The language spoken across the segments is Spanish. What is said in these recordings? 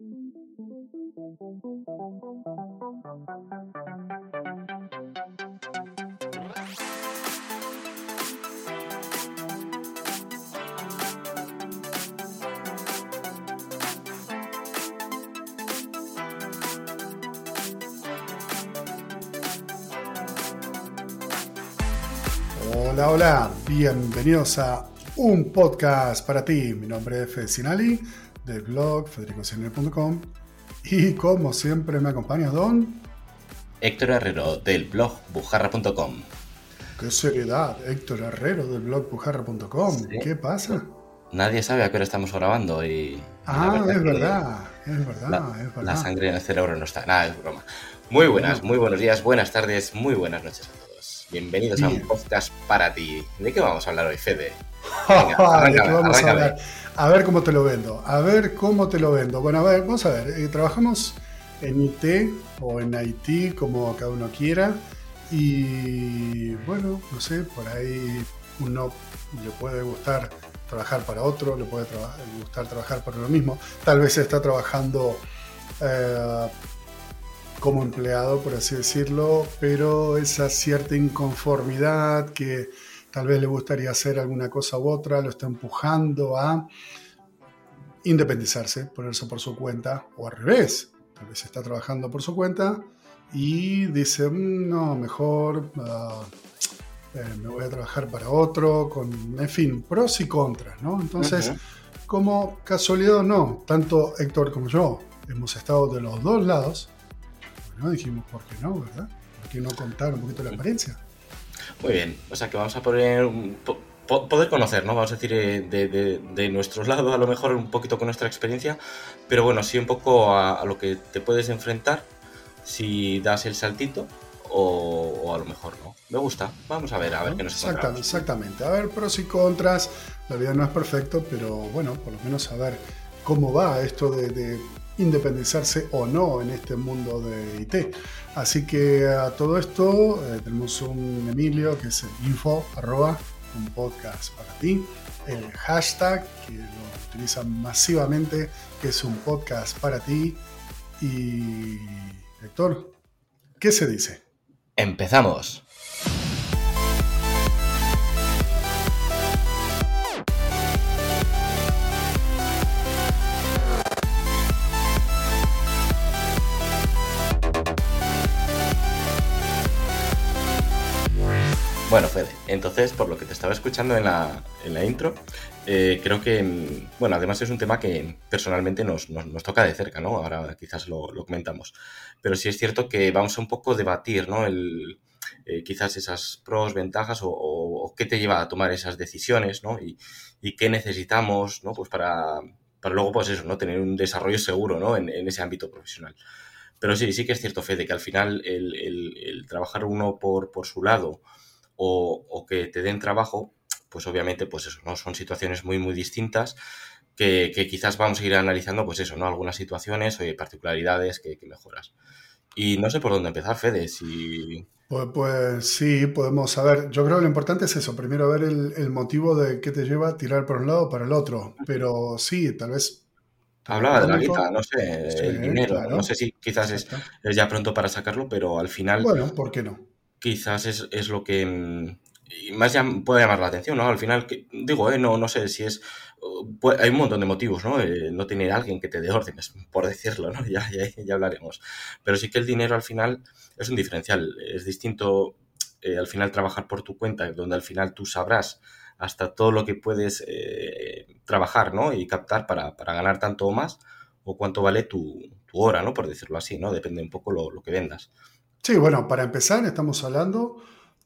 Hola, hola, bienvenidos a un podcast para ti. Mi nombre es Fede Sinali del blog federicociner.com y como siempre me acompaña Don Héctor Herrero del blog bujarra.com. Qué seriedad, Héctor Herrero del blog bujarra.com. ¿Qué pasa? Nadie sabe a qué hora estamos grabando y... Ah, es verdad, es verdad, la, es verdad. La sangre en el cerebro no está. Nada, es broma. Muy buenas, muy buenos días, buenas tardes, muy buenas noches a todos. Bienvenidos a un podcast para ti. ¿De qué vamos a hablar hoy, Fede? Venga, arráncame, vamos a, hablar? a ver cómo te lo vendo. A ver cómo te lo vendo. Bueno, a ver, vamos a ver. Eh, trabajamos en IT o en IT, como cada uno quiera. Y bueno, no sé, por ahí uno le puede gustar trabajar para otro, le puede gustar trabajar para lo mismo. Tal vez está trabajando eh, como empleado, por así decirlo, pero esa cierta inconformidad que tal vez le gustaría hacer alguna cosa u otra, lo está empujando a independizarse, ponerse por su cuenta, o al revés, tal vez está trabajando por su cuenta y dice, mm, no, mejor uh, eh, me voy a trabajar para otro, con, en fin, pros y contras, ¿no? Entonces, como casualidad o no, tanto Héctor como yo hemos estado de los dos lados, ¿no? Dijimos, ¿por qué no, verdad? ¿Por qué no contar un poquito la experiencia? Muy bien, o sea que vamos a poner, poder conocer, ¿no? Vamos a decir, eh, de, de, nuestros lados, a lo mejor un poquito con nuestra experiencia, pero bueno, sí un poco a, lo que te puedes enfrentar si das el saltito o, a lo mejor no. Me gusta, vamos a ver, a ver qué nos exactamente, Exactamente, a ver pros y contras, la vida no es perfecto, pero bueno, por lo menos a ver cómo va esto de independizarse o no en este mundo de IT. Así que a todo esto eh, tenemos un Emilio que es info arroba un podcast para ti, el hashtag que lo utilizan masivamente que es un podcast para ti y Héctor, ¿qué se dice? Empezamos. Bueno, Fede, entonces, por lo que te estaba escuchando en la, en la intro, eh, creo que, mm, bueno, además es un tema que personalmente nos, nos, toca de cerca, ¿no? Ahora quizás lo, comentamos. Pero sí es cierto que vamos a un poco debatir, ¿no? El, eh, quizás esas pros, ventajas o, qué te lleva a tomar esas decisiones, ¿no? Y, y qué necesitamos, ¿no? Pues para, para, luego, pues eso, ¿no? Tener un desarrollo seguro, ¿no? En, ese ámbito profesional. Pero sí, sí que es cierto, Fede, que al final el, el, el trabajar uno por, por su lado, o, que te den trabajo, pues obviamente, pues eso, ¿no? Son situaciones muy, muy distintas que, quizás vamos a ir analizando, pues eso, ¿no? Algunas situaciones o particularidades que, mejoras. Y no sé por dónde empezar, Fede, si... Pues, pues, sí, podemos saber. Yo creo que lo importante es eso, primero ver el, motivo de qué te lleva a tirar por un lado o para el otro. Pero sí, tal vez Hablaba de la guita, no sé, el dinero. No sé si quizás es, es, ya pronto para sacarlo, pero al final. Bueno, ¿por qué no? Quizás es, lo que mm, más puede llamar la atención, ¿no? Al final, digo, eh, no, no sé si es... hay un montón de motivos, ¿no? Eh, no tener alguien que te dé órdenes, por decirlo, ¿no? Ya, ya, ya, hablaremos. Pero sí que el dinero al final es un diferencial. Es distinto eh, al final trabajar por tu cuenta, donde al final tú sabrás hasta todo lo que puedes trabajar, ¿no? Y captar para, ganar tanto o más, o cuánto vale tu, hora, ¿no? Por decirlo así, ¿no? Depende un poco lo, lo que vendas. Sí, bueno, para empezar estamos hablando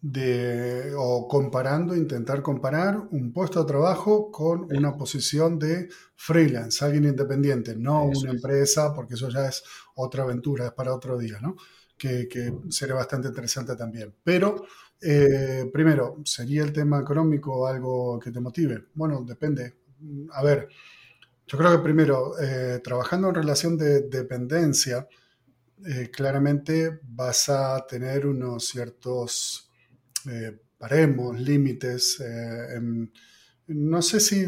de, o comparando, intentar comparar un puesto de trabajo con una posición de freelance, alguien independiente, no una empresa, porque eso ya es otra aventura, es para otro día, ¿no? Que, que sería bastante interesante también. Pero, eh, primero, ¿sería el tema económico algo que te motive? Bueno, depende. A ver, yo creo que primero, eh, trabajando en relación de dependencia, eh, claramente vas a tener unos ciertos eh, paremos, límites. Eh, no sé si,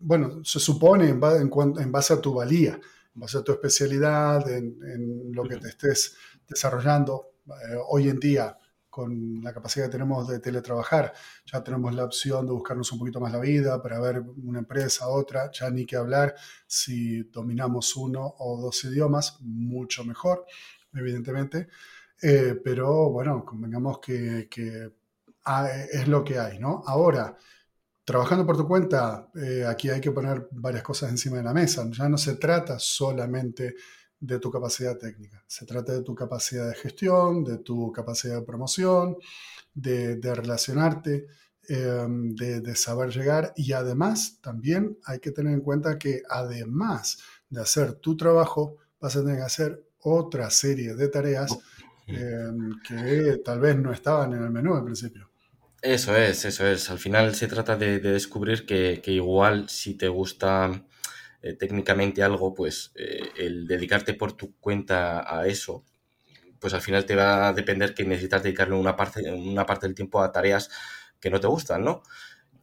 bueno, se supone en, base a tu valía. base a tu especialidad, en, lo que te estés desarrollando. Eh, hoy en día, con la capacidad que tenemos de teletrabajar, ya tenemos la opción de buscarnos un poquito más la vida para ver una empresa, otra, ya ni que hablar si dominamos uno o dos idiomas, mucho mejor, evidentemente. Eh, pero bueno, convengamos que, que es lo que hay, ¿no? Ahora, trabajando por tu cuenta, eh, aquí hay que poner varias cosas encima de la mesa. Ya no se trata solamente de tu capacidad técnica, se trata de tu capacidad de gestión, de tu capacidad de promoción, de, relacionarte, em, de, saber llegar y además también hay que tener en cuenta que además de hacer tu trabajo, vas a tener que hacer otra serie de tareas em, que tal vez no estaban en el menú al principio. Eso es, eso es. Al final se trata de, descubrir que, igual si te gusta eh, técnicamente algo, pues eh, el dedicarte por tu cuenta a eso, pues al final te va a depender que necesitas dedicarle una parte, una parte del tiempo a tareas que no te gustan, ¿no?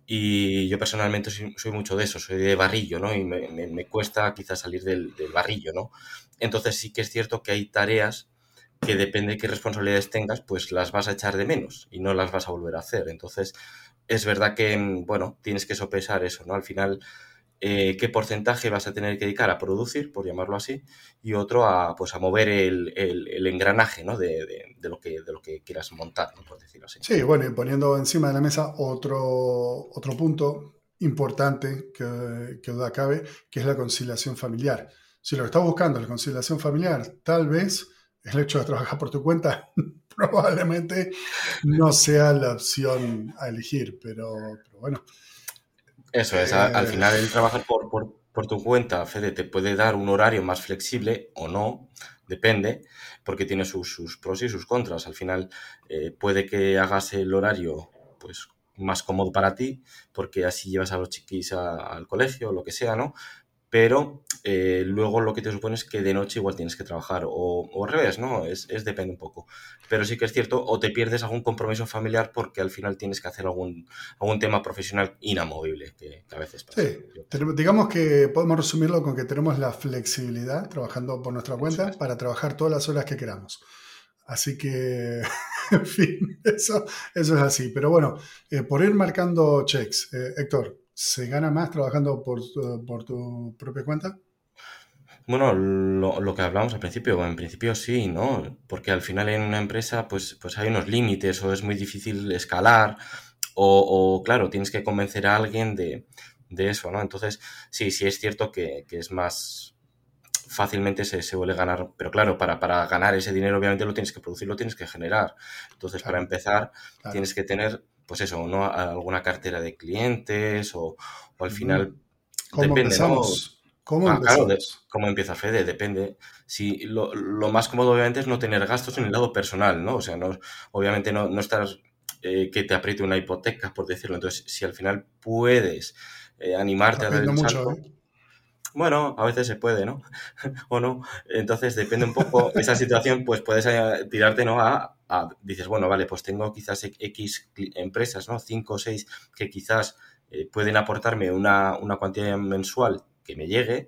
Y yo personalmente soy, mucho de eso, soy de barrillo, ¿no? Y me, cuesta quizás salir del, del, barrillo, ¿no? Entonces sí que es cierto que hay tareas que depende de qué responsabilidades tengas, pues las vas a echar de menos y no las vas a volver a hacer. Entonces, es verdad que, bueno, tienes que sopesar eso, ¿no? Al final, eh, qué porcentaje vas a tener que dedicar a producir, por llamarlo así, y otro a, pues, a mover el, engranaje, ¿no? De, lo que, de lo que quieras montar, por decirlo así. Sí, bueno, y poniendo encima de la mesa otro, otro punto importante que, que duda cabe, que es la conciliación familiar. Si lo que estás buscando es la conciliación familiar, tal vez el hecho de trabajar por tu cuenta probablemente no sea la opción a elegir, pero, bueno. Eso es, al eh, final el trabajar por, por, tu cuenta, Fede, te puede dar un horario más flexible o no, depende, porque tiene sus, pros y sus contras. Al final eh, puede que hagas el horario pues más cómodo para ti, porque así llevas a los chiquis al colegio o lo que sea, ¿no? Pero eh, luego lo que te supone es que de noche igual tienes que trabajar o, al revés, ¿no? Es, depende un poco. Pero sí que es cierto, o te pierdes algún compromiso familiar porque al final tienes que hacer algún, algún tema profesional inamovible, que, a veces pasa. Sí, digamos que podemos resumirlo con que tenemos la flexibilidad trabajando por nuestra cuenta para trabajar todas las horas que queramos. Así que, en fin, eso, eso es así. Pero bueno, eh, por ir marcando checks, eh, Héctor, ¿Se gana más trabajando por, por tu propia cuenta? Bueno, lo, que hablamos al principio, en principio sí, ¿no? Porque al final en una empresa pues, pues hay unos límites o es muy difícil escalar o, claro, tienes que convencer a alguien de, eso, ¿no? Entonces, sí, sí es cierto que, es más fácilmente se, se suele ganar, pero claro, para, para, ganar ese dinero obviamente lo tienes que producir, lo tienes que generar. Entonces, para empezar, tienes que tener pues eso, ¿no? alguna cartera de clientes o, al final... ¿Cómo depende, empezamos? ¿Cómo ah, Claro, cómo empieza Fede, depende. Si lo, más cómodo obviamente es no tener gastos en el lado personal, ¿no? O sea, no, obviamente no, no estás eh, que te apriete una hipoteca, por decirlo. Entonces, si al final puedes eh, animarte a dar el mucho, ¿eh? Bueno, a veces se puede, ¿no? o no. Entonces, depende un poco esa situación, pues puedes tirarte, ¿no? A, dices, bueno, vale, pues tengo quizás X empresas, ¿no? Cinco o seis que quizás eh, pueden aportarme una, una, cuantía mensual que me llegue,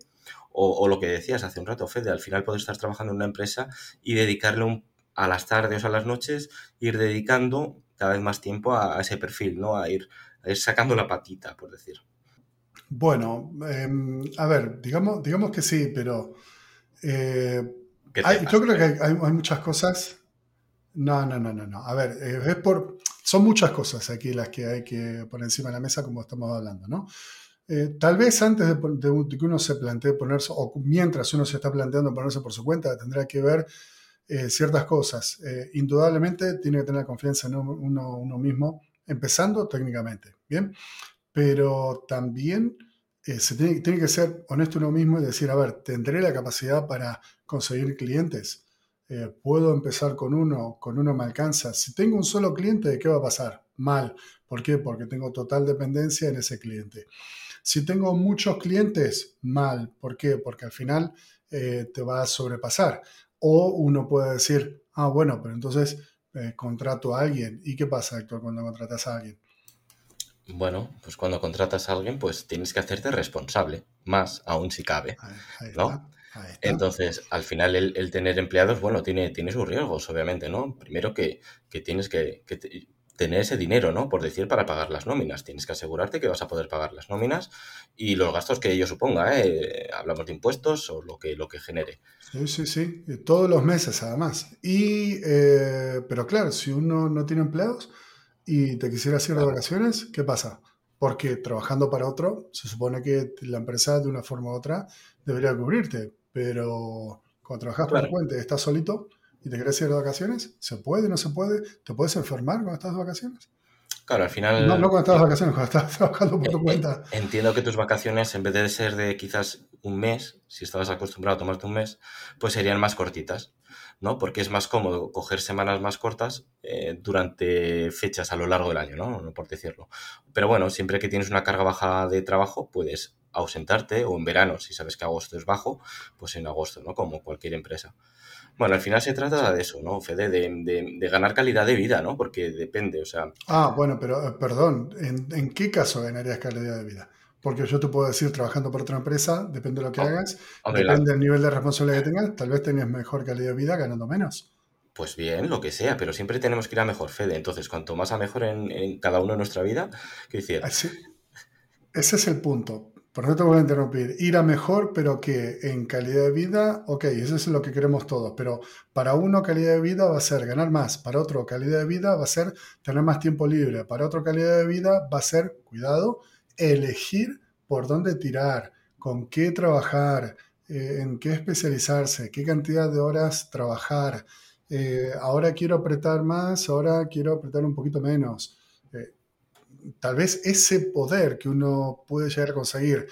o, lo que decías hace un rato, Fede, al final puedes estar trabajando en una empresa y dedicarle un, a las tardes o a las noches, ir dedicando cada vez más tiempo a, ese perfil, ¿no? A ir, a ir sacando la patita, por decir. Bueno, em, a ver, digamos, digamos que sí, pero eh, yo creo que hay, muchas cosas no, no, no, no, no. A ver, eh, es por, son muchas cosas aquí las que hay que poner encima de la mesa como estamos hablando, ¿no? Eh, tal vez antes de, que uno se plantee ponerse, o mientras uno se está planteando ponerse por su cuenta, tendrá que ver ciertas cosas. indudablemente tiene que tener confianza en uno, uno, mismo, empezando técnicamente, ¿bien? Pero también se tiene, que ser honesto uno mismo y decir, a ver, ¿tendré la capacidad para conseguir clientes? Eh, puedo empezar con uno, con uno me alcanza. Si tengo un solo cliente, ¿qué va a pasar? Mal. ¿Por qué? Porque tengo total dependencia en ese cliente. Si tengo muchos clientes, mal. ¿Por qué? Porque al final eh, te va a sobrepasar. O uno puede decir, ah, bueno, pero entonces eh, contrato a alguien. ¿Y qué pasa, Héctor, cuando contratas a alguien? Bueno, pues cuando contratas a alguien, pues tienes que hacerte responsable, más aún si cabe, ¿no? Entonces, al final el, tener empleados, bueno, tiene, tiene sus riesgos, obviamente, ¿no? Primero que, tienes que, tener ese dinero, ¿no? Por decir, para pagar las nóminas. Tienes que asegurarte que vas a poder pagar las nóminas y los gastos que ello suponga, ¿eh? Hablamos de impuestos o lo que, lo que genere. Sí, sí, sí. Todos los meses, además. Y, eh, pero claro, si uno no tiene empleados y te quisiera hacer de vacaciones, ¿qué pasa? Porque trabajando para otro, se supone que la empresa de una forma u otra debería cubrirte. Pero cuando trabajas por tu cuenta y estás solito, y te quieres ir de vacaciones, ¿se puede, no se puede? ¿Te puedes enfermar cuando estás de vacaciones? Claro, al final... No, no cuando estás de vacaciones, cuando estás trabajando por tu cuenta. Entiendo que tus vacaciones, en vez de ser de quizás un mes, si estabas acostumbrado a tomarte un mes, pues serían más cortitas, ¿no? Porque es más cómodo coger semanas más cortas eh, durante fechas a lo largo del año, ¿no? Por decirlo. Pero bueno, siempre que tienes una carga baja de trabajo, puedes ausentarte o en verano, si sabes que agosto es bajo, pues en agosto, ¿no? Como cualquier empresa. Bueno, al final se trata de eso, ¿no, Fede? De, ganar calidad de vida, ¿no? Porque depende, o sea... Ah, bueno, pero eh, perdón, ¿en, qué caso ganarías calidad de vida? Porque yo te puedo decir, trabajando por otra empresa, depende de lo que oh, hagas, depende del nivel de responsabilidad que tengas, tal vez tengas mejor calidad de vida ganando menos. Pues bien, lo que sea, pero siempre tenemos que ir a mejor, Fede. Entonces, cuanto más a mejor en, cada uno de nuestra vida, ¿qué decir? Ese es el punto. Por no te voy a interrumpir. Ir a mejor, pero que en calidad de vida, ok, eso es lo que queremos todos, pero para uno calidad de vida va a ser ganar más, para otro calidad de vida va a ser tener más tiempo libre, para otro calidad de vida va a ser, cuidado, elegir por dónde tirar, con qué trabajar, eh, en qué especializarse, qué cantidad de horas trabajar. Eh, ahora quiero apretar más, ahora quiero apretar un poquito menos tal vez ese poder que uno puede llegar a conseguir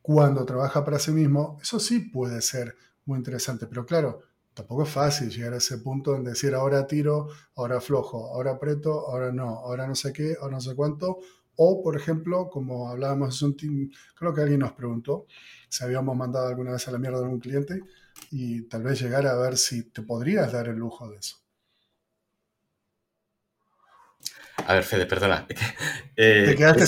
cuando trabaja para sí mismo, eso sí puede ser muy interesante, pero claro, tampoco es fácil llegar a ese punto en decir ahora tiro, ahora flojo, ahora aprieto, ahora no, ahora no sé qué, ahora no sé cuánto. O, por ejemplo, como hablábamos creo que alguien nos preguntó si habíamos mandado alguna vez a la mierda a un cliente y tal vez llegar a ver si te podrías dar el lujo de eso. A ver, Fede, perdona. Eh, te quedaste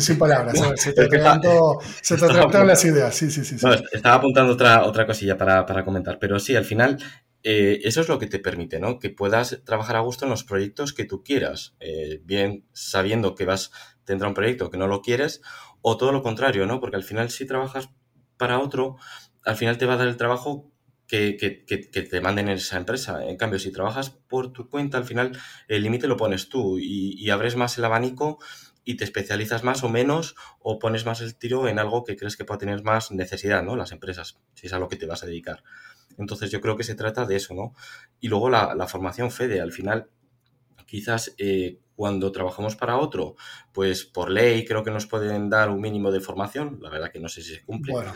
sin, palabras. se te, te las ideas. Sí, sí, sí. estaba apuntando otra, otra cosilla para, comentar, pero sí, al final eh, eso es lo que te permite, ¿no? Que puedas trabajar a gusto en los proyectos que tú quieras, eh, bien sabiendo que vas, tendrá un proyecto que no lo quieres, o todo lo contrario, ¿no? Porque al final si trabajas para otro, al final te va a dar el trabajo que, te manden en esa empresa. En cambio, si trabajas por tu cuenta, al final el límite lo pones tú y, abres más el abanico y te especializas más o menos o pones más el tiro en algo que crees que pueda tener más necesidad, ¿no? Las empresas, si es a lo que te vas a dedicar. Entonces yo creo que se trata de eso, ¿no? Y luego la, formación FEDE, al final, quizás eh, cuando trabajamos para otro, pues por ley creo que nos pueden dar un mínimo de formación, la verdad que no sé si se cumple. Bueno.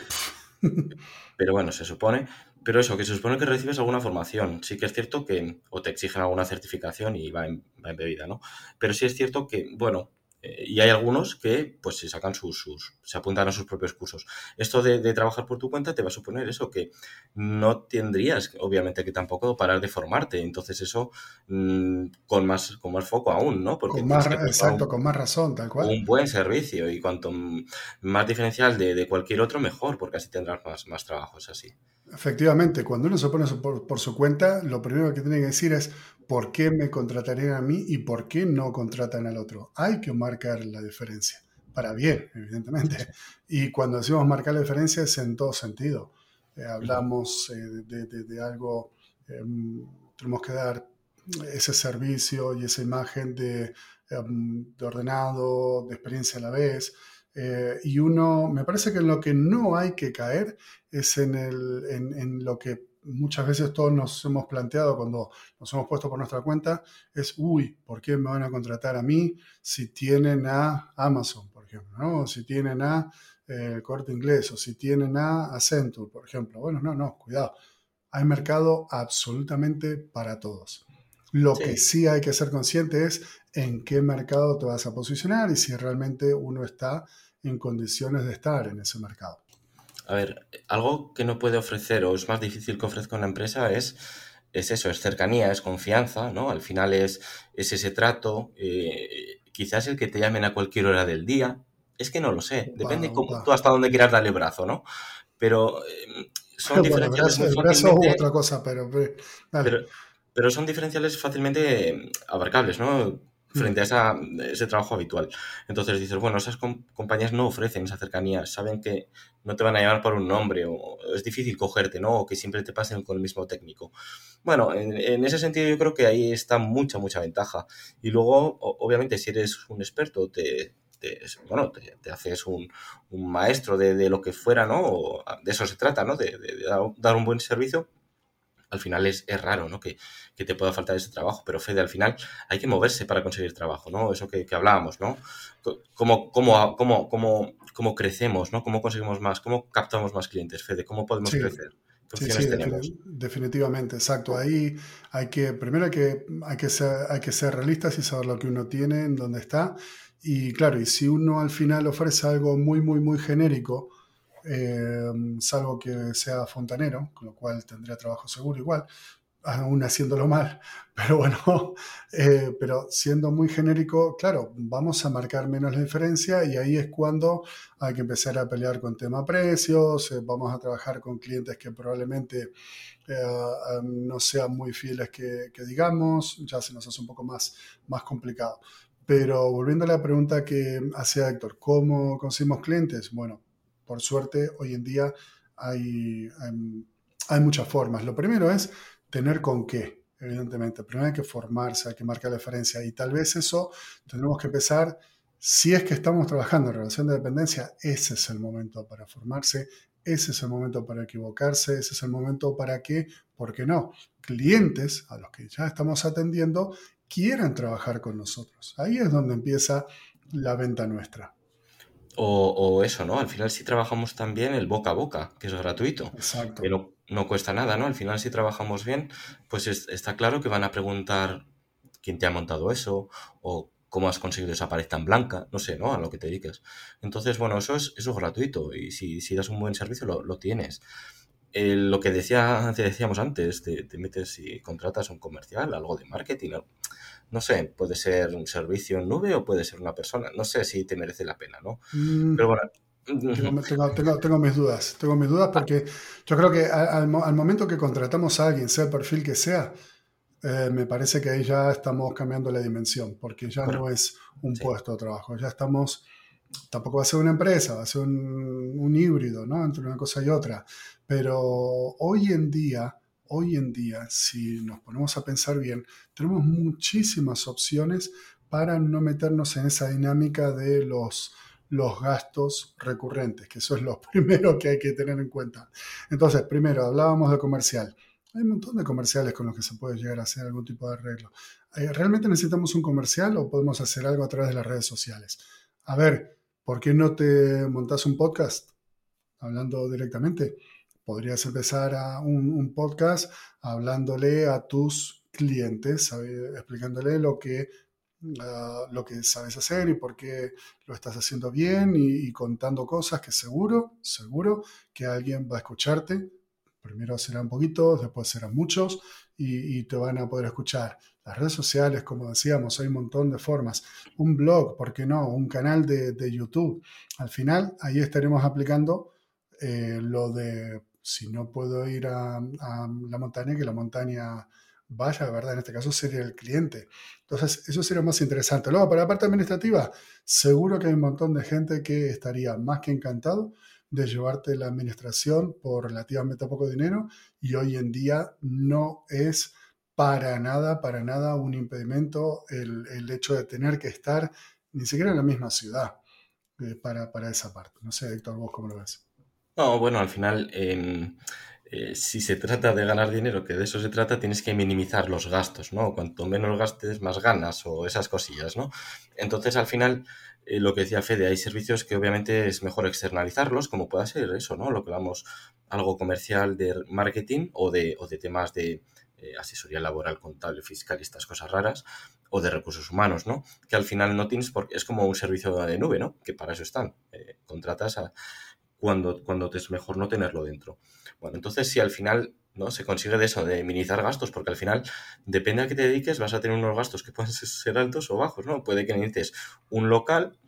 Pero bueno, se supone. Pero eso, que se supone que recibes alguna formación. Sí que es cierto que o te exigen alguna certificación y va en, va bebida, ¿no? Pero sí es cierto que, bueno, eh, y hay algunos que pues se sacan sus, sus, se apuntan a sus propios cursos. Esto de, trabajar por tu cuenta te va a suponer eso, que no tendrías, obviamente, que tampoco parar de formarte. Entonces eso mm, con, más, con más foco aún, ¿no? Porque con más, exacto, con más razón, tal cual. Un buen servicio y cuanto más diferencial de, de cualquier otro, mejor, porque así tendrás más, más trabajos así. Efectivamente, cuando uno se pone por, su cuenta, lo primero que tiene que decir es por qué me contratarían a mí y por qué no contratan al otro. Hay que marcar la diferencia, para bien, evidentemente. Y cuando decimos marcar la diferencia es en todo sentido. Eh, hablamos eh, de, algo, em, tenemos que dar ese servicio y esa imagen de, em, de ordenado, de experiencia a la vez. Eh, y uno, me parece que en lo que no hay que caer es en, lo que muchas veces todos nos hemos planteado cuando nos hemos puesto por nuestra cuenta, es, uy, ¿por qué me van a contratar a mí si tienen a Amazon, por ejemplo? ¿no? O si tienen a eh, Corte Inglés o si tienen a Accenture, por ejemplo. Bueno, no, no, cuidado. Hay mercado absolutamente para todos. Lo que sí hay que ser consciente es en qué mercado te vas a posicionar y si realmente uno está en condiciones de estar en ese mercado. A ver, algo que no puede ofrecer o es más difícil que ofrezca una empresa es, es eso, es cercanía, es confianza, ¿no? Al final es, es ese trato, eh, quizás el que te llamen a cualquier hora del día, es que no lo sé, depende tú hasta dónde quieras darle brazo, ¿no? Pero eh, son diferenciales muy otra cosa, pero, pero, son diferenciales fácilmente abarcables, ¿no? Frente a esa, ese trabajo habitual. Entonces dices, bueno, esas compañías no ofrecen esa cercanía, saben que no te van a llamar por un nombre o es difícil cogerte, ¿no? O que siempre te pasen con el mismo técnico. Bueno, en, ese sentido yo creo que ahí está mucha, mucha ventaja. Y luego, obviamente, si eres un experto, te, bueno, te, haces un, maestro de, lo que fuera, ¿no? de eso se trata, ¿no? De, dar un buen servicio. Al final es, raro, ¿no? Que, te pueda faltar ese trabajo, pero Fede, al final hay que moverse para conseguir trabajo, ¿no? Eso que, hablábamos, ¿no? ¿Cómo, cómo, cómo, cómo, cómo crecemos, ¿no? ¿Cómo conseguimos más? ¿Cómo captamos más clientes, Fede? ¿Cómo podemos crecer? Sí, sí, definitivamente, exacto. Ahí hay que, primero hay que, hay, que ser, hay que ser realistas y saber lo que uno tiene, en dónde está. Y claro, y si uno al final ofrece algo muy, muy, muy genérico, eh, salvo que sea fontanero, con lo cual tendría trabajo seguro igual, aún haciéndolo mal, pero bueno, eh, pero siendo muy genérico, claro, vamos a marcar menos la diferencia y ahí es cuando hay que empezar a pelear con tema precios, eh, vamos a trabajar con clientes que probablemente no sean muy fieles que, digamos, ya se nos hace un poco más, más complicado. Pero volviendo a la pregunta que hacía Héctor, ¿cómo conseguimos clientes? Bueno, por suerte hoy en día hay, hay, muchas formas. Lo primero es tener con qué, evidentemente. Primero hay que formarse, hay que marcar la diferencia y tal vez eso tendremos que empezar, si es que estamos trabajando en relación de dependencia, ese es el momento para formarse, ese es el momento para equivocarse, ese es el momento para que, ¿por qué no? Clientes a los que ya estamos atendiendo quieran trabajar con nosotros. Ahí es donde empieza la venta nuestra. O, eso, ¿no? Al final si trabajamos también el boca a boca, que es gratuito. Exacto. No, cuesta nada, ¿no? Al final si trabajamos bien, pues está claro que van a preguntar quién te ha montado eso o cómo has conseguido esa pared tan blanca, no sé, ¿no? A lo que te dediques. Entonces, bueno, eso es, eso es gratuito y si, si das un buen servicio lo, tienes. lo que decía, decíamos antes, te, te, metes y contratas un comercial, algo de marketing, no sé, puede ser un servicio en nube o puede ser una persona. No sé si te merece la pena, ¿no? Mm. Pero bueno. Tengo, mis dudas, tengo mis dudas porque yo creo que al, momento que contratamos a alguien, sea el perfil que sea, eh, me parece que ahí ya estamos cambiando la dimensión, porque ya no es un puesto de trabajo, ya estamos, tampoco va a ser una empresa, va a ser un, un híbrido, ¿no? Entre una cosa y otra. Pero hoy en día, hoy en día, si nos ponemos a pensar bien, tenemos muchísimas opciones para no meternos en esa dinámica de los, los gastos recurrentes, que eso es lo primero que hay que tener en cuenta. Entonces, primero, hablábamos de comercial. Hay un montón de comerciales con los que se puede llegar a hacer algún tipo de arreglo. Eh, ¿Realmente necesitamos un comercial o podemos hacer algo a través de las redes sociales? A ver, ¿por qué no te montas un podcast hablando directamente? podrías empezar a un, podcast hablándole a tus clientes, explicándole lo que, ah, lo que sabes hacer y por qué lo estás haciendo bien y, contando cosas que seguro, seguro que alguien va a escucharte. Primero serán poquitos, después serán muchos y, te van a poder escuchar. Las redes sociales, como decíamos, hay un montón de formas. Un blog, ¿por qué no? Un canal de, YouTube. Al final, ahí estaremos aplicando eh, lo de si no puedo ir a, la montaña, que la montaña vaya, ¿verdad? En este caso sería el cliente. Entonces, eso sería más interesante. Luego, para la parte administrativa, seguro que hay un montón de gente que estaría más que encantado de llevarte la administración por relativamente poco dinero y hoy en día no es para nada, para nada un impedimento el, hecho de tener que estar ni siquiera en la misma ciudad eh, para, para esa parte. No sé, Héctor, vos cómo lo ves. No, bueno, al final, em, eh, si se trata de ganar dinero, que de eso se trata, tienes que minimizar los gastos, ¿no? Cuanto menos gastes, más ganas o esas cosillas, ¿no? Entonces, al final, eh, lo que decía Fede, hay servicios que obviamente es mejor externalizarlos, como pueda ser eso, ¿no? Lo que vamos, algo comercial de marketing o de, o de temas de eh, asesoría laboral, contable, fiscal y estas cosas raras, o de recursos humanos, ¿no? Que al final no tienes porque es como un servicio de nube, ¿no? Que para eso están. contratas a cuando, cuando es mejor no tenerlo dentro. Bueno, entonces si al final ¿no? se consigue de eso, de minimizar gastos, porque al final, depende a qué te dediques, vas a tener unos gastos que pueden ser altos o bajos, ¿no? Puede que necesites un local,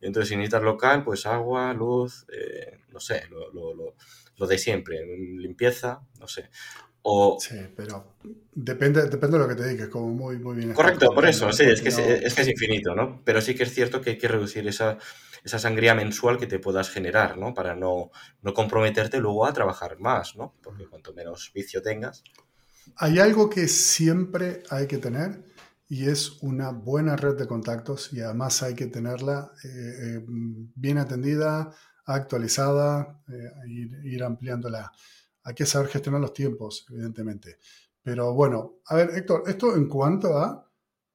entonces si necesitas local, pues agua, luz, eh, no sé, lo de siempre, limpieza, no sé. O... Sí, pero depende, depende de lo que te dediques, como muy, muy bien. Correcto, por eso, sí, es que, es, que es infinito, ¿no? Pero sí que es cierto que hay que reducir esa, esa sangría mensual que te puedas generar, ¿no? Para no, no comprometerte luego a trabajar más, ¿no? Porque cuanto menos vicio tengas. Hay algo que siempre hay que tener y es una buena red de contactos y además hay que tenerla eh, eh, bien atendida, actualizada, eh, ir, ir, ampliándola. Hay que saber gestionar los tiempos, evidentemente. Pero bueno, a ver, Héctor, esto en cuanto a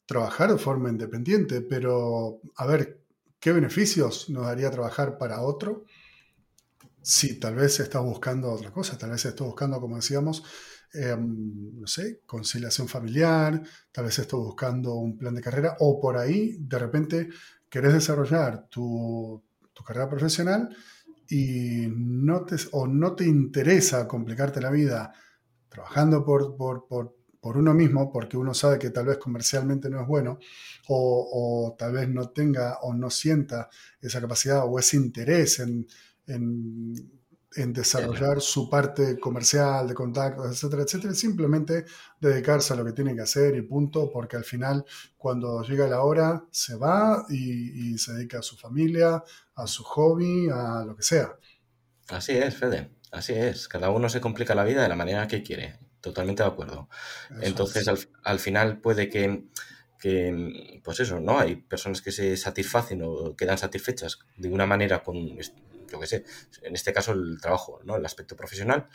trabajar de forma independiente, pero a ver, ¿qué beneficios nos daría trabajar para otro? Sí, tal vez estás buscando otra cosa, tal vez estás buscando, como decíamos, Em, no sé, conciliación familiar, tal vez estoy buscando un plan de carrera o por ahí de repente querés desarrollar tu, carrera profesional y no te, o no te interesa complicarte la vida trabajando por, por, uno mismo porque uno sabe que tal vez comercialmente no es bueno o, tal vez no tenga o no sienta esa capacidad o ese interés en en desarrollar su parte comercial, de contactos, etcétera, etcétera, simplemente dedicarse a lo que tiene que hacer y punto, porque al final cuando llega la hora se va y, se dedica a su familia, a su hobby, a lo que sea. Así es, Fede, así es. Cada uno se complica la vida de la manera que quiere, totalmente de acuerdo. Entonces al, final puede que que, pues eso, ¿no? Hay personas que se satisfacen o quedan satisfechas de una manera con yo qué sé, en este caso el trabajo, ¿no? El aspecto profesional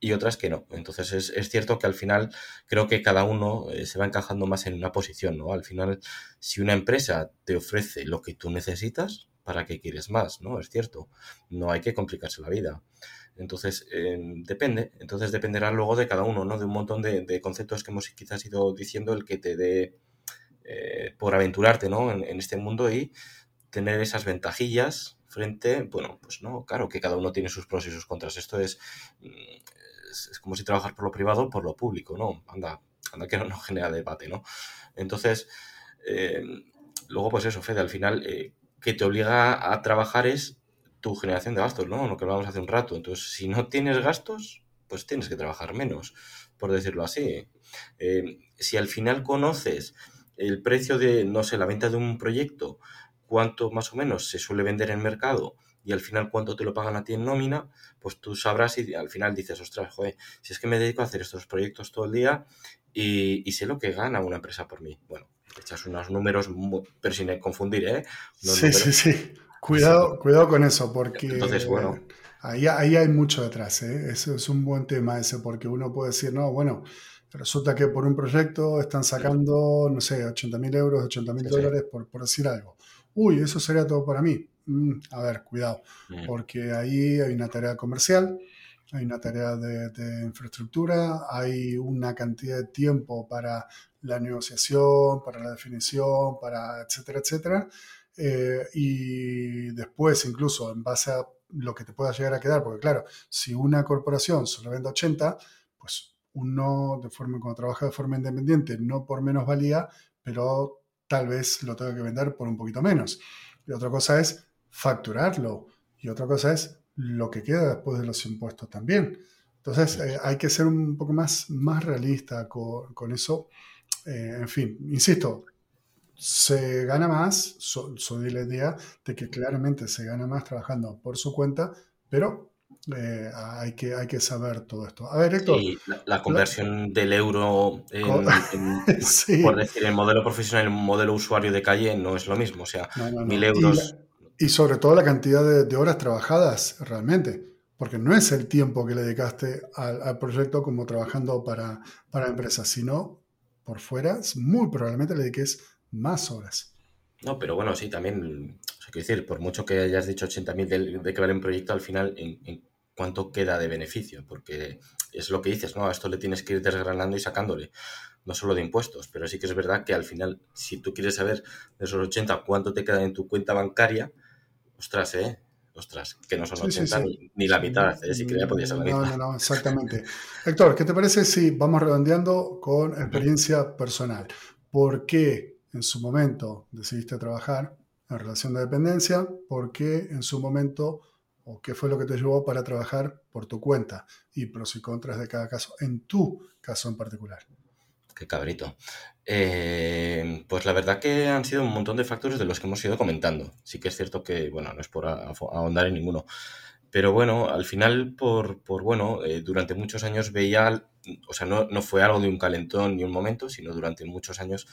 y otras que no. Entonces es, es cierto que al final creo que cada uno eh, se va encajando más en una posición, ¿no? Al final, si una empresa te ofrece lo que tú necesitas, ¿para qué quieres más? ¿No? Es cierto. No hay que complicarse la vida. Entonces, em, depende. Entonces dependerá luego de cada uno, ¿no? De un montón de, conceptos que hemos quizás ido diciendo el que te dé eh, por aventurarte, ¿no? En, en este mundo y tener esas ventajillas frente, bueno, pues no, claro que cada uno tiene sus pros y sus contras. Esto es, mm, es, como si trabajas por lo privado o por lo público, ¿no? Anda, anda que no, genera debate, ¿no? Entonces, eh, luego pues eso, Fede, al final, eh, que te obliga a trabajar es tu generación de gastos, ¿no? Lo que hablábamos hace un rato. Entonces, si no tienes gastos, pues tienes que trabajar menos, por decirlo así. Eh, si al final conoces el precio de, no sé, la venta de un proyecto, cuánto más o menos se suele vender en el mercado y al final cuánto te lo pagan a ti en nómina, pues tú sabrás y al final dices, ostras, joder, si es que me dedico a hacer estos proyectos todo el día y, sé lo que gana una empresa por mí. Bueno, echas unos números, pero sin confundir, ¿eh? sí, sí, sí. Cuidado, cuidado con eso, porque Entonces, bueno. ahí, ahí hay mucho detrás, ¿eh? Eso es un buen tema ese, porque uno puede decir, no, bueno, resulta que por un proyecto están sacando, no sé, 80 mil euros, 80 mil dólares, por, por decir algo uy, eso sería todo para mí. Mm, a ver, cuidado, porque ahí hay una tarea comercial, hay una tarea de, infraestructura, hay una cantidad de tiempo para la negociación, para la definición, para etcétera, etcétera. Eh, y después, incluso en base a lo que te pueda llegar a quedar, porque claro, si una corporación solo vende 80, pues uno de forma, cuando trabaja de forma independiente, no por menos valía, pero tal vez lo tenga que vender por un poquito menos. Y otra cosa es facturarlo. Y otra cosa es lo que queda después de los impuestos también. Entonces eh, hay que ser un poco más, más realista con, eso. Eh, en fin, insisto, se gana más, soy la idea de que claramente se gana más trabajando por su cuenta, pero eh, hay, que, hay que saber todo esto. A ver, Héctor. la, conversión del euro, por decir, el modelo profesional, el modelo usuario de calle no es lo mismo. O sea, mil euros. Y, sobre todo la cantidad de, horas trabajadas realmente. Porque no es el tiempo que le dedicaste al, proyecto como trabajando para, para empresas, sino por fuera, muy probablemente le dediques más horas. No, pero bueno, sí, también, quiero decir, por mucho que hayas dicho 80.000 de, de que vale un proyecto, al final, en, cuánto queda de beneficio, porque es lo que dices, ¿no? A esto le tienes que ir desgranando y sacándole, no solo de impuestos, pero sí que es verdad que al final, si tú quieres saber de esos 80 cuánto te queda en tu cuenta bancaria, ostras, ¿eh? Ostras, que no son 80 Ni, la mitad, ¿eh? si quería podía ser la mitad. No, no, no, exactamente. Héctor, ¿qué te parece si vamos redondeando con experiencia personal? ¿Por qué en su momento decidiste trabajar en relación de dependencia? ¿Por qué en su momento o qué fue lo que te llevó para trabajar por tu cuenta y pros y contras de cada caso, en tu caso en particular. Qué cabrito. Eh, pues la verdad que han sido un montón de factores de los que hemos ido comentando. Sí que es cierto que, bueno, no es por ahondar en ninguno. Pero bueno, al final, por, por bueno, eh, durante muchos años veía, o sea, no, no, fue algo de un calentón ni un momento, sino durante muchos años,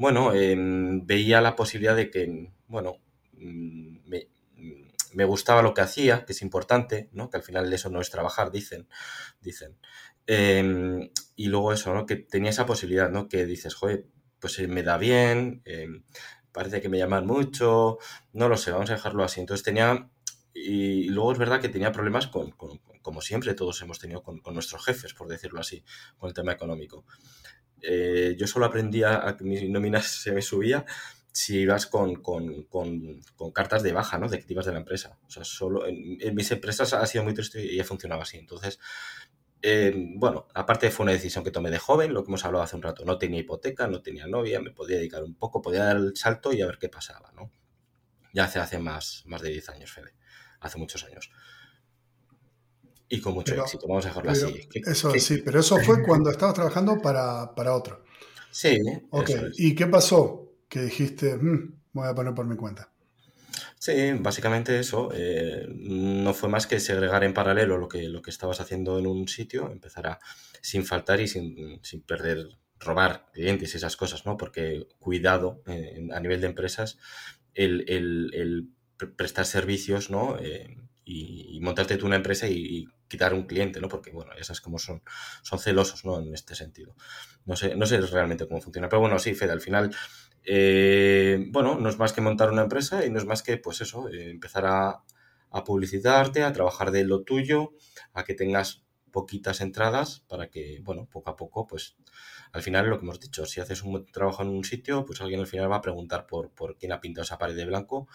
bueno, em, veía la posibilidad de que, bueno, mm, me, me gustaba lo que hacía, que es importante, ¿no? Que al final eso no es trabajar, dicen, dicen. Em, y luego eso, ¿no? Que tenía esa posibilidad, ¿no? Que dices, joder, pues eh, me da bien, em, parece que me llaman mucho, no lo sé, vamos a dejarlo así. Entonces tenía, y luego es verdad que tenía problemas con, como siempre todos hemos tenido con, nuestros jefes, por decirlo así, con el tema económico. Eh, yo solo aprendía a que mi nómina se me subía si ibas con, con, con, con, cartas de baja, ¿no? De activas de la empresa. O sea, solo en, mis empresas ha sido muy triste y ya funcionaba así. Entonces, eh, bueno, aparte fue una decisión que tomé de joven, lo que hemos hablado hace un rato. No tenía hipoteca, no tenía novia, me podía dedicar un poco, podía dar el salto y a ver qué pasaba, ¿no? Ya hace, hace más, más de 10 años, Fede. Hace muchos años. Y con mucho éxito, vamos a dejarlo así. Eso sí, pero eso fue cuando estabas trabajando para, para otro. Sí. Ok, ¿y qué pasó? que dijiste, mm, voy a poner por mi cuenta? Sí, básicamente eso. Eh, no fue más que segregar en paralelo lo que, lo que estabas haciendo en un sitio, empezar a, sin faltar y sin, sin perder, robar clientes y esas cosas, ¿no? Porque cuidado eh, a nivel de empresas, el, el, el prestar servicios, ¿no? Eh, y, montarte tú una empresa y, quitar un cliente, ¿no? Porque, bueno, ya sabes cómo son, son celosos, ¿no? En este sentido. No sé, no sé realmente cómo funciona, pero bueno, sí, Fede, al final eh, bueno, no es más que montar una empresa y no es más que, pues eso, eh, empezar a, publicitarte, a trabajar de lo tuyo, a que tengas poquitas entradas para que, bueno, poco a poco, pues al final lo que hemos dicho, si haces un trabajo en un sitio, pues alguien al final va a preguntar por, por quién ha pintado esa pared de blanco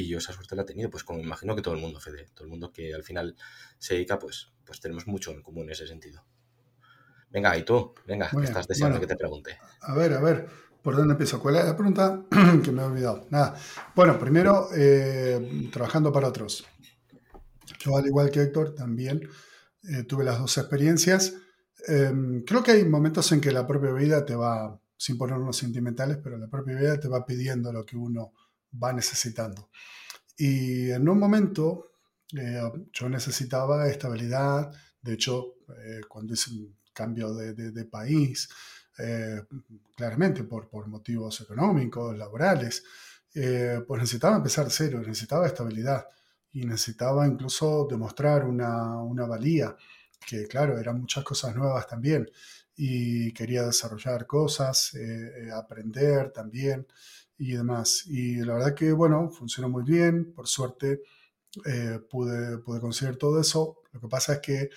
y yo esa suerte la he tenido, pues como imagino que todo el mundo, Fede, todo el mundo que al final se dedica, pues, pues tenemos mucho en común en ese sentido. Venga, y tú, venga, que estás deseando que te pregunte. A ver, a ver. ¿Por dónde empiezo? ¿Cuál es la pregunta? que me he olvidado. Nada. Bueno, primero, eh, trabajando para otros. Yo, al igual que Héctor, también eh, tuve las dos experiencias. Em, creo que hay momentos en que la propia vida te va, sin ponernos sentimentales, pero la propia vida te va pidiendo lo que uno va necesitando. Y en un momento eh, yo necesitaba estabilidad. De hecho, cuando hice un cambio de, de país, eh, claramente por, por motivos económicos, laborales, eh, pues necesitaba empezar cero, necesitaba estabilidad y necesitaba incluso demostrar una, una valía, que claro, eran muchas cosas nuevas también y quería desarrollar cosas, eh, aprender también y demás. Y la verdad que, bueno, funcionó muy bien, por suerte pude, pude conseguir todo eso. Lo que pasa es que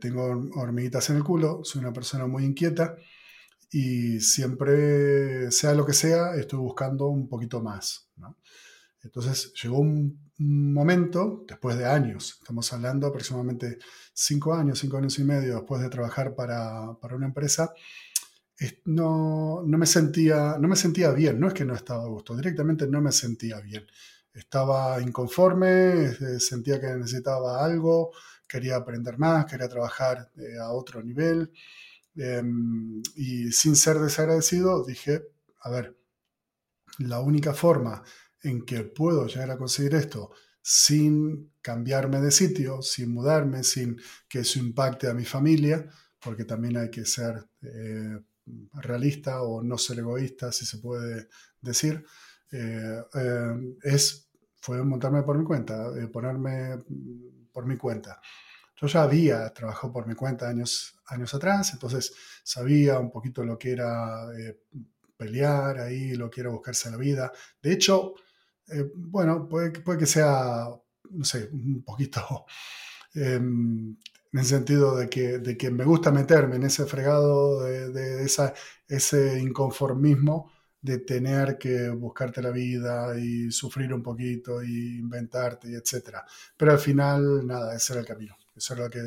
tengo hormiguitas en el culo, soy una persona muy inquieta y siempre, sea lo que sea, estoy buscando un poquito más. Entonces llegó un, momento, después de años, estamos hablando aproximadamente cinco años, cinco años y medio después de trabajar para, para una empresa, no, no, me sentía, no me sentía bien, no es que no estaba a gusto, directamente no me sentía bien. Estaba inconforme, sentía que necesitaba algo, quería aprender más, quería trabajar eh, a otro nivel. Em, y sin ser desagradecido, dije, a ver, la única forma en que puedo llegar a conseguir esto sin cambiarme de sitio, sin mudarme, sin que eso impacte a mi familia, porque también hay que ser eh, realista o no ser egoísta, si se puede decir, eh, eh, es, fue montarme por mi cuenta, ponerme por mi cuenta. Yo ya había trabajado por mi cuenta años, años atrás, entonces sabía un poquito lo que era eh, pelear ahí, lo que era buscarse la vida. De hecho, eh, bueno, puede, puede, que sea, no sé, un poquito em, en el sentido de que, de que me gusta meterme en ese fregado, de, de esa, ese inconformismo de tener que buscarte la vida y sufrir un poquito y inventarte y etcétera. Pero al final, nada, ese era el camino. Eso es lo que,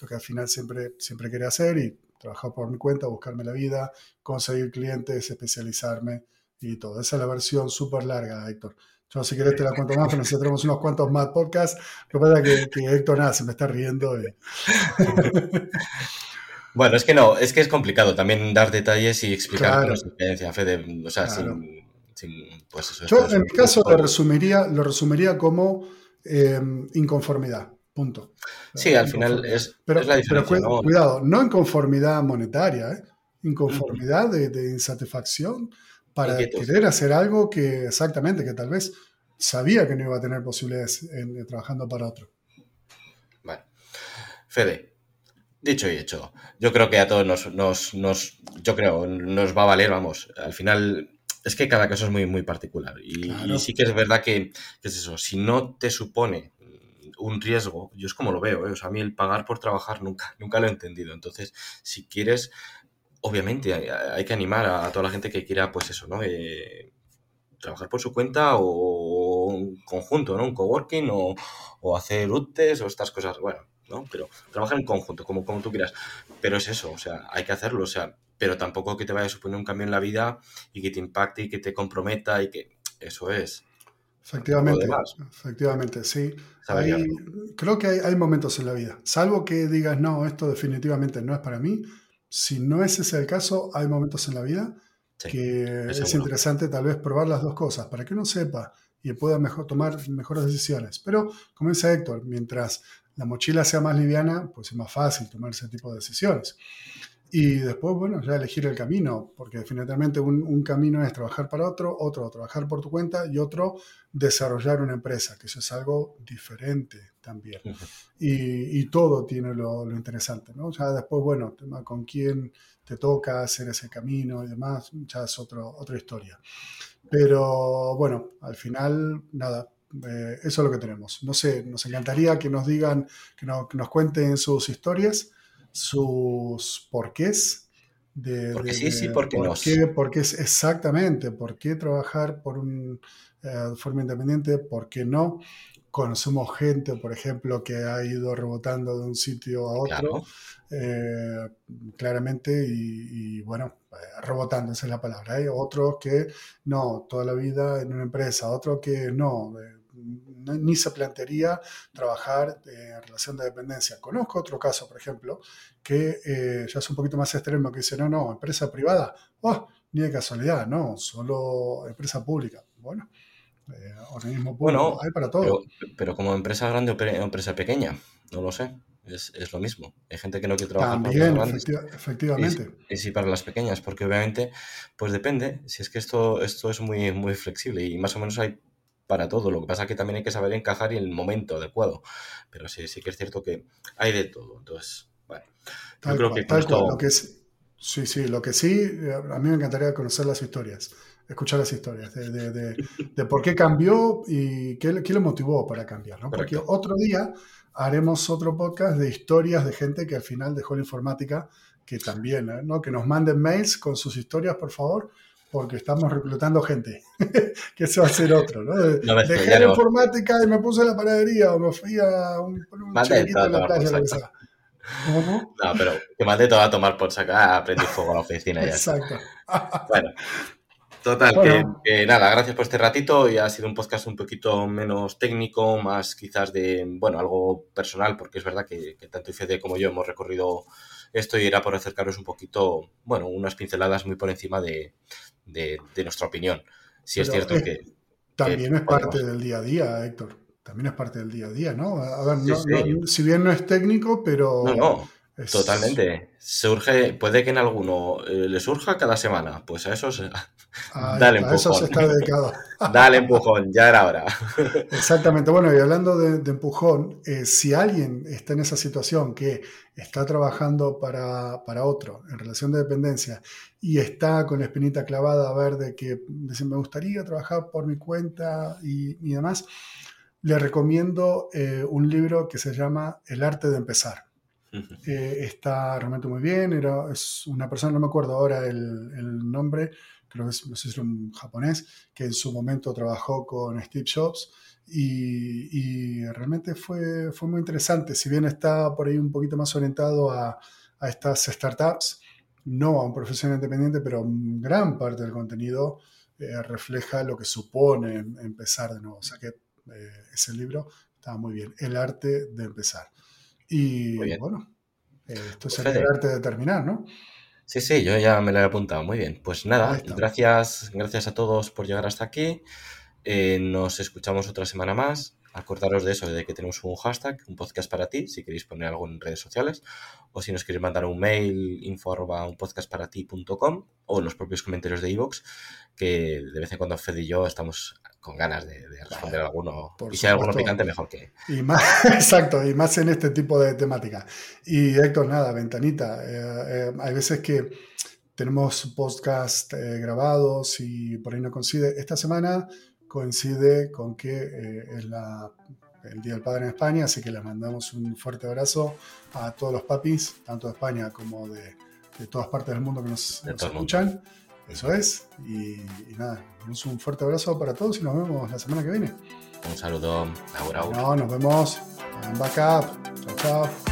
lo que al final siempre, siempre quería hacer y trabajar por mi cuenta, buscarme la vida, conseguir clientes, especializarme y todo. Esa es la versión súper larga, Héctor. Yo si querés te la cuento más, pero nosotros tenemos unos cuantos más podcasts. Lo que pasa es que, Héctor nada, se me está riendo. bueno, es que no, es que es complicado también dar detalles y explicar nuestra experiencia, Fede. O sea, sin, pues eso, Yo en mi caso lo resumiría, lo resumiría como em, inconformidad. Punto. Sí, al final es, pero, la diferencia. Pero cuidado, no inconformidad monetaria, ¿eh? inconformidad de, insatisfacción para querer hacer algo que exactamente, que tal vez sabía que no iba a tener posibilidades en, trabajando para otro. Vale. Fede, dicho y hecho, yo creo que a todos nos, nos, yo creo, nos va a valer, vamos, al final es que cada caso es muy, muy particular. Y, sí que es verdad que, es eso, si no te supone un riesgo, yo es como lo veo, ¿eh? o sea, a mí el pagar por trabajar nunca, nunca lo he entendido. Entonces, si quieres, obviamente hay, que animar a, toda la gente que quiera, pues eso, ¿no? Eh, trabajar por su cuenta o un conjunto, ¿no? Un coworking o, o hacer UTES o estas cosas, bueno, ¿no? Pero trabajar en conjunto, como, como tú quieras. Pero es eso, o sea, hay que hacerlo, o sea, pero tampoco que te vaya a suponer un cambio en la vida y que te impacte y que te comprometa y que eso es. Efectivamente, efectivamente, sí. creo que hay, momentos en la vida, salvo que digas, no, esto definitivamente no es para mí. Si no es ese el caso, hay momentos en la vida que es interesante tal vez probar las dos cosas para que uno sepa y pueda mejor, tomar mejores decisiones. Pero, como dice Héctor, mientras la mochila sea más liviana, pues es más fácil tomar ese tipo de decisiones. Y después, bueno, ya elegir el camino, porque definitivamente un, camino es trabajar para otro, otro trabajar por tu cuenta y otro desarrollar una empresa, que eso es algo diferente también. y, todo tiene lo, interesante, ¿no? Ya después, bueno, tema con quién te toca hacer ese camino y demás, ya es otro, otra historia. Pero bueno, al final, nada, eh, eso es lo que tenemos. No sé, nos encantaría que nos digan, que, que nos cuenten sus historias sus porqués. De, porque sí, sí, porque por qué, porque es exactamente, por qué trabajar por un, eh, de forma independiente, por qué no. Conocemos gente, por ejemplo, que ha ido rebotando de un sitio a otro, eh, claramente, y, bueno, eh, rebotando, esa es la palabra. Hay otros que no, toda la vida en una empresa, otros que no, ni se plantearía trabajar en relación de dependencia. Conozco otro caso, por ejemplo, que eh, ya es un poquito más extremo, que dice, no, no, empresa privada, oh, ni de casualidad, no, solo empresa pública. Bueno, eh, organismo público, hay para todo. Pero, como empresa grande o empresa pequeña, no lo sé. Es, lo mismo. Hay gente que no quiere trabajar También, para grandes. efectivamente. Y, sí para las pequeñas, porque obviamente, pues depende. Si es que esto, esto es muy, muy flexible y más o menos hay para todo. Lo que pasa es que también hay que saber encajar en el momento adecuado. Pero sí, sí que es cierto que hay de todo. Entonces, bueno, yo creo que Lo que sí, sí, lo que sí, a mí me encantaría conocer las historias, escuchar las historias de, por qué cambió y qué, qué lo motivó para cambiar. ¿no? Porque otro día haremos otro podcast de historias de gente que al final dejó la informática, que también, ¿eh? ¿no? Que nos manden mails con sus historias, por favor porque estamos reclutando gente, que eso va a ser otro, ¿no? Dejé la informática y me puse la panadería o me fui a un, un en la playa, lo que sea. No, pero que mandé todo a tomar por sacar, aprendí fuego a la oficina. Ya Exacto. bueno, total, Que, nada, gracias por este ratito y ha sido un podcast un poquito menos técnico, más quizás de, bueno, algo personal, porque es verdad que, que tanto Fede como yo hemos recorrido esto era por acercaros un poquito, bueno, unas pinceladas muy por encima de, de, nuestra opinión. Si es cierto que... También es parte del día a día, Héctor. También es parte del día a día, ¿no? A ver, si bien no es técnico, pero... No, Totalmente. Surge, puede que en alguno eh, le surja cada semana. Pues a eso se, Dale empujón. Eso se está dedicado. Dale empujón, ya era hora. Exactamente. Bueno, y hablando de, empujón, eh, si alguien está en esa situación que está trabajando para, otro en relación de dependencia y está con la espinita clavada a ver de que dice, me gustaría trabajar por mi cuenta y, demás, le recomiendo eh, un libro que se llama El arte de empezar. Eh, está realmente muy bien, era, es una persona, no me acuerdo ahora el, el nombre, creo que es, no sé si es un japonés, que en su momento trabajó con Steve Jobs y, realmente fue, fue muy interesante, si bien está por ahí un poquito más orientado a, a estas startups, no a un profesional independiente, pero gran parte del contenido eh, refleja lo que supone em, empezar de nuevo. O sea que ese libro estaba muy bien, El arte de empezar. Y bueno, esto es el arte de terminar, ¿no? Sí, sí, yo ya me lo he apuntado. Muy bien. Pues nada, gracias, gracias a todos por llegar hasta aquí. nos escuchamos otra semana más. Acordaros de eso, de que tenemos un hashtag, un podcast para ti, si queréis poner algo en redes sociales, o si nos queréis mandar un mail, info arroba un podcast para o en los propios comentarios de iVoox, que de vez en cuando Fed y yo estamos con ganas de, responder a alguno. y si hay alguno picante, mejor que. Y más, exacto, y más en este tipo de temática. Y Héctor, nada, ventanita. Eh, eh, hay veces que tenemos podcast eh, grabados y por ahí no coincide. Esta semana coincide con que eh, es el Día del Padre en España, así que les mandamos un fuerte abrazo a todos los papis, tanto de España como de, todas partes del mundo que nos, escuchan. Eso es. Y, nada, un fuerte abrazo para todos y nos vemos la semana que viene. Un saludo. No, nos vemos en backup. Chao, chao.